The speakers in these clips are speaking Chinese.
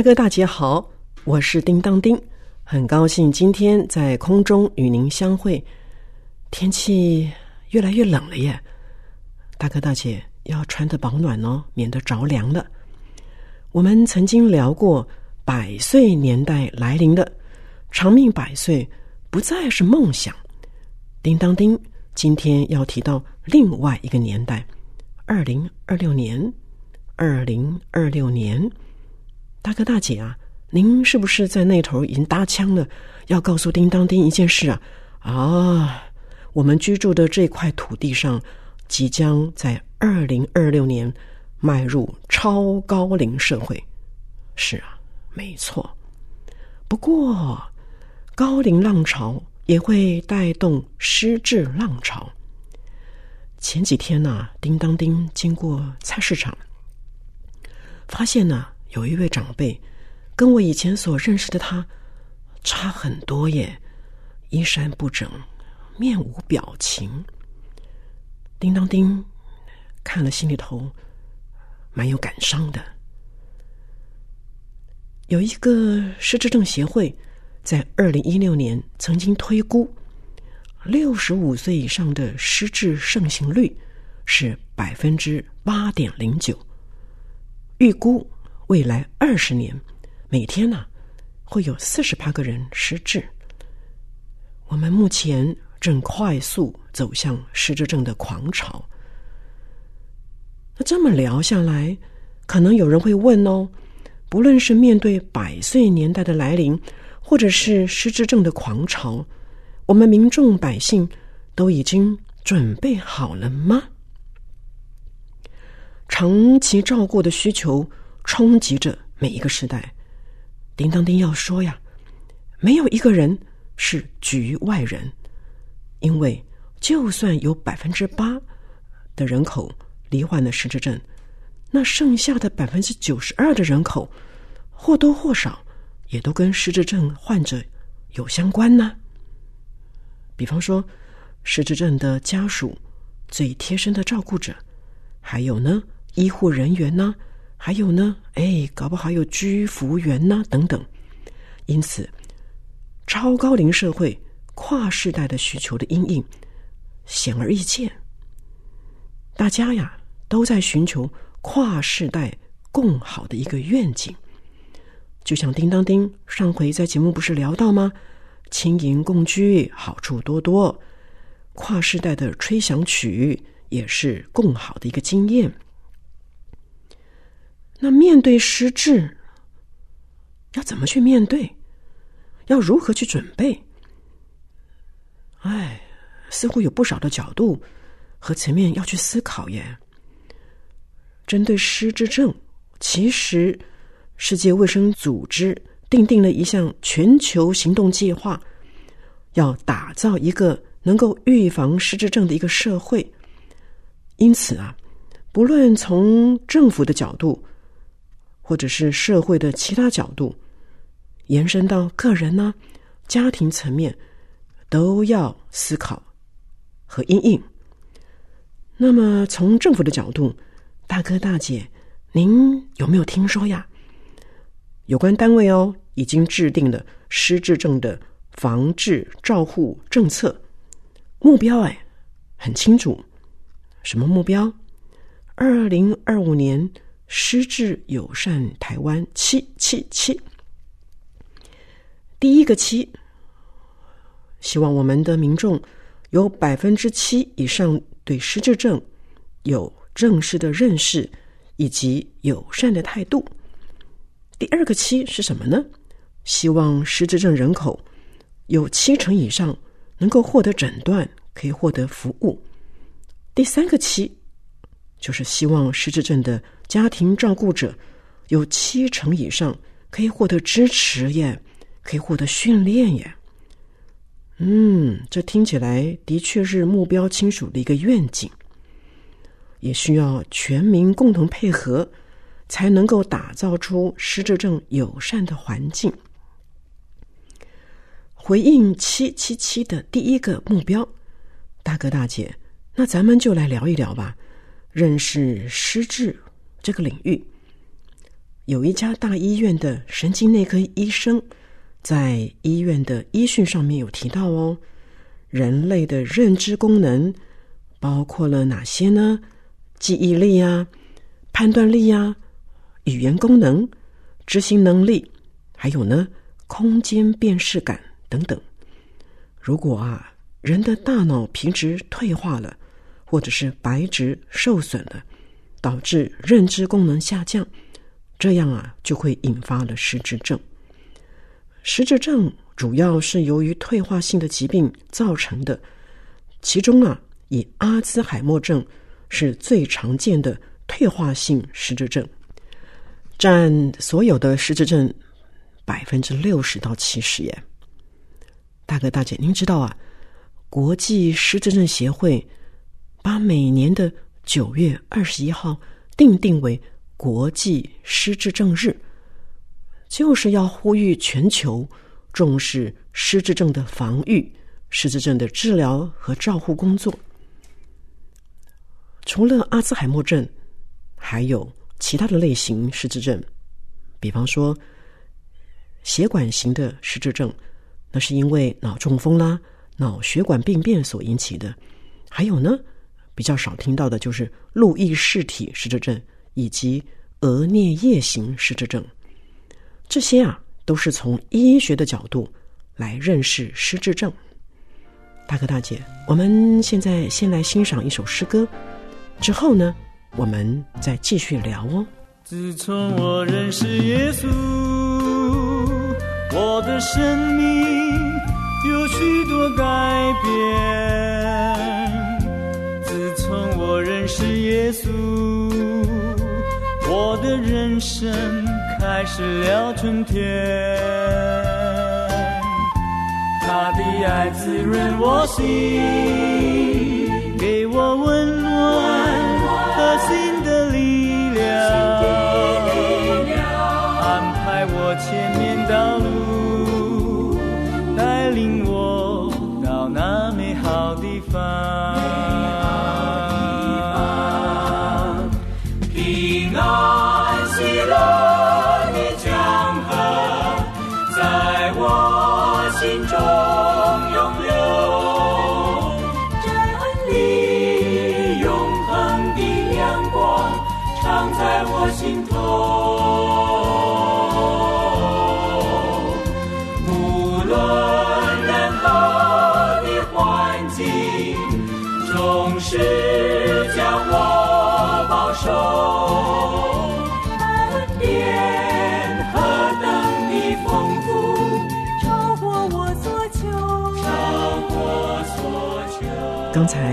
大哥大姐好，我是叮当丁，很高兴今天在空中与您相会。天气越来越冷了耶，大哥大姐要穿的保暖哦，免得着凉了。我们曾经聊过百岁年代来临了，长命百岁不再是梦想。叮当丁今天要提到另外一个年代，二零二六年，二零二六年。大哥大姐啊，您是不是在那头已经搭腔了？要告诉叮当丁一件事啊！啊，我们居住的这块土地上，即将在二零二六年迈入超高龄社会。是啊，没错。不过，高龄浪潮也会带动失智浪潮。前几天呢，叮当丁经过菜市场，发现呢。有一位长辈，跟我以前所认识的他差很多耶，衣衫不整，面无表情。叮当叮，看了心里头蛮有感伤的。有一个失智症协会，在二零一六年曾经推估，六十五岁以上的失智盛行率是百分之八点零九，预估。未来二十年，每天呢会有四十八个人失智。我们目前正快速走向失智症的狂潮。那这么聊下来，可能有人会问哦：不论是面对百岁年代的来临，或者是失智症的狂潮，我们民众百姓都已经准备好了吗？长期照顾的需求。冲击着每一个时代。叮当丁要说呀，没有一个人是局外人，因为就算有百分之八的人口罹患了失智症，那剩下的百分之九十二的人口或多或少也都跟失智症患者有相关呢。比方说，失智症的家属、最贴身的照顾者，还有呢，医护人员呢。还有呢，哎，搞不好有居服员呢，等等。因此，超高龄社会跨世代的需求的阴影显而易见。大家呀，都在寻求跨世代共好的一个愿景。就像叮当叮上回在节目不是聊到吗？轻盈共居，好处多多。跨世代的吹响曲也是共好的一个经验。那面对失智，要怎么去面对？要如何去准备？哎，似乎有不少的角度和层面要去思考耶。针对失智症，其实世界卫生组织定定了一项全球行动计划，要打造一个能够预防失智症的一个社会。因此啊，不论从政府的角度，或者是社会的其他角度，延伸到个人呢、家庭层面，都要思考和应应。那么，从政府的角度，大哥大姐，您有没有听说呀？有关单位哦，已经制定了失智症的防治照护政策目标，哎，很清楚，什么目标？二零二五年。失智友善台湾七七七，第一个七，希望我们的民众有百分之七以上对失智症有正式的认识以及友善的态度。第二个七是什么呢？希望失智症人口有七成以上能够获得诊断，可以获得服务。第三个期，就是希望失智症的家庭照顾者有七成以上可以获得支持耶，可以获得训练耶。嗯，这听起来的确是目标亲属的一个愿景，也需要全民共同配合，才能够打造出失智症友善的环境。回应七七七的第一个目标，大哥大姐，那咱们就来聊一聊吧，认识失智这个领域。有一家大医院的神经内科医生。在医院的医讯上面有提到哦，人类的认知功能包括了哪些呢？记忆力呀、判断力呀、语言功能、执行能力，还有呢，空间辨识感等等。如果啊，人的大脑皮质退化了，或者是白质受损了，导致认知功能下降，这样啊，就会引发了失智症。失智症主要是由于退化性的疾病造成的，其中啊，以阿兹海默症是最常见的退化性失智症，占所有的失智症百分之六十到七十耶。大哥大姐，您知道啊？国际失智症协会把每年的九月二十一号定定为国际失智症日。就是要呼吁全球重视失智症的防御、失智症的治疗和照护工作。除了阿兹海默症，还有其他的类型失智症，比方说血管型的失智症，那是因为脑中风啦、脑血管病变所引起的；还有呢，比较少听到的就是路易氏体失智症以及额颞叶型失智症。这些啊，都是从医学的角度来认识失智症。大哥大姐，我们现在先来欣赏一首诗歌，之后呢，我们再继续聊哦。自从我认识耶稣，我的生命有许多改变。从我认识耶稣，我的人生。开始了春天，他的爱滋润我心，给我温暖和新的力量，安排我前面道路，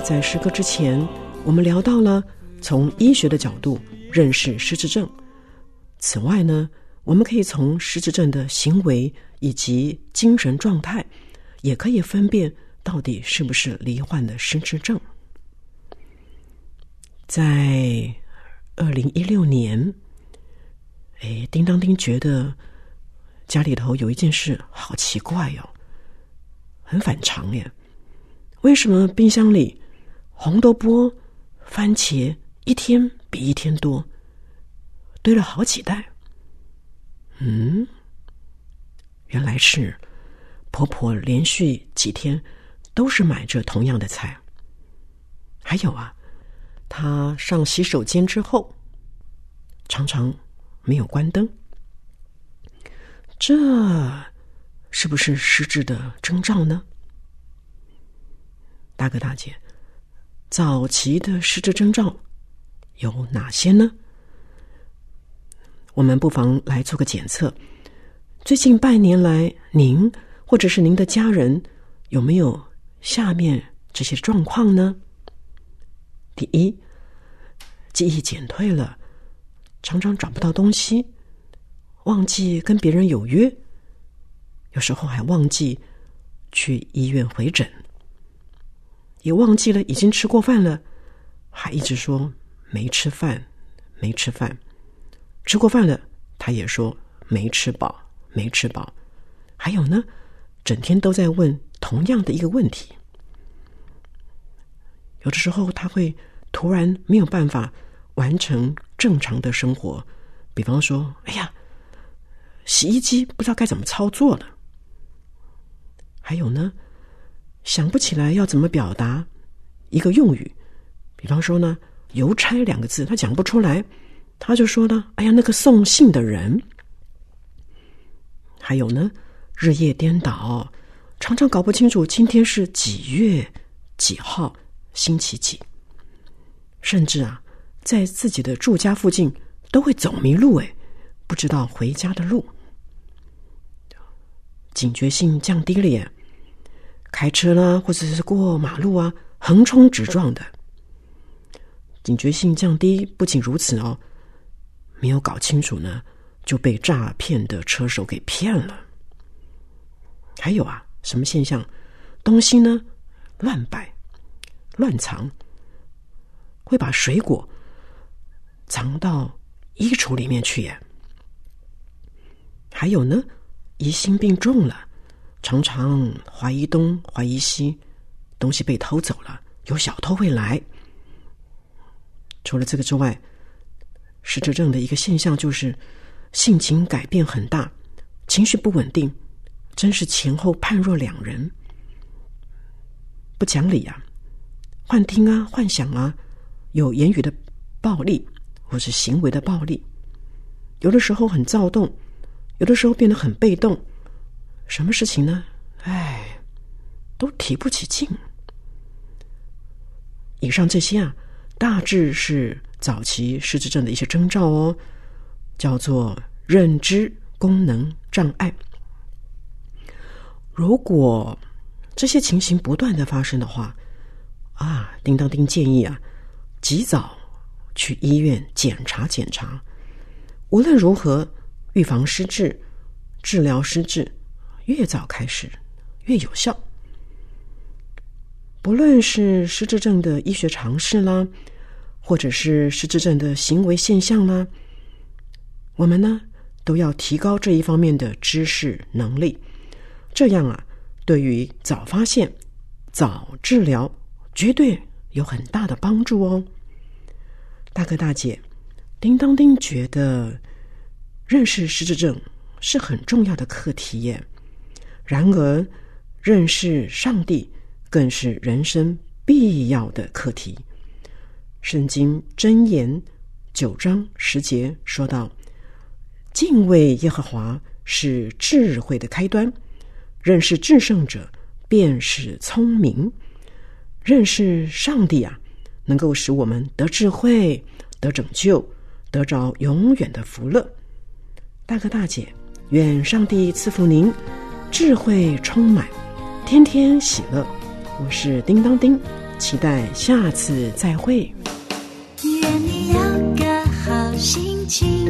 在诗歌之前，我们聊到了从医学的角度认识失智症。此外呢，我们可以从失智症的行为以及精神状态，也可以分辨到底是不是罹患的失智症。在二零一六年，哎，叮当叮觉得家里头有一件事好奇怪哟，很反常耶。为什么冰箱里红豆卜、番茄一天比一天多，堆了好几袋？嗯，原来是婆婆连续几天都是买着同样的菜。还有啊，她上洗手间之后常常没有关灯，这是不是失智的征兆呢？大哥大姐，早期的失智征兆有哪些呢？我们不妨来做个检测。最近半年来，您或者是您的家人有没有下面这些状况呢？第一，记忆减退了，常常找不到东西，忘记跟别人有约，有时候还忘记去医院回诊，也忘记了已经吃过饭了，还一直说没吃饭，没吃饭，吃过饭了，他也说没吃饱，没吃饱，还有呢，整天都在问同样的一个问题。有的时候他会突然没有办法完成正常的生活，比方说，哎呀，洗衣机不知道该怎么操作了。还有呢，想不起来要怎么表达一个用语，比方说呢，“邮差”两个字，他讲不出来，他就说呢，哎呀，那个送信的人。还有呢，日夜颠倒，常常搞不清楚今天是几月几号。星期几，甚至啊，在自己的住家附近都会走迷路，哎，不知道回家的路，警觉性降低了耶。开车啦，或者是过马路啊，横冲直撞的，警觉性降低。不仅如此哦，没有搞清楚呢，就被诈骗的车手给骗了。还有啊，什么现象？东西呢乱摆。乱藏，会把水果藏到衣橱里面去耶。还有呢，疑心病重了，常常怀疑东怀疑西，东西被偷走了，有小偷会来。除了这个之外，失智症的一个现象就是性情改变很大，情绪不稳定，真是前后判若两人，不讲理啊。幻听啊，幻想啊，有言语的暴力，或是行为的暴力，有的时候很躁动，有的时候变得很被动。什么事情呢？哎，都提不起劲。以上这些啊，大致是早期失智症的一些征兆哦，叫做认知功能障碍。如果这些情形不断的发生的话，啊，叮当叮建议啊，及早去医院检查检查。无论如何，预防失智、治疗失智，越早开始越有效。不论是失智症的医学常识啦，或者是失智症的行为现象啦，我们呢都要提高这一方面的知识能力。这样啊，对于早发现、早治疗。绝对有很大的帮助哦，大哥大姐，叮当叮觉得认识失智症是很重要的课题耶。然而，认识上帝更是人生必要的课题。圣经箴言九章十节说道：“敬畏耶和华是智慧的开端，认识至圣者便是聪明。”认识上帝啊，能够使我们得智慧、得拯救、得着永远的福乐。大哥大姐，愿上帝赐福您，智慧充满，天天喜乐。我是叮当叮，期待下次再会。愿你有个好心情，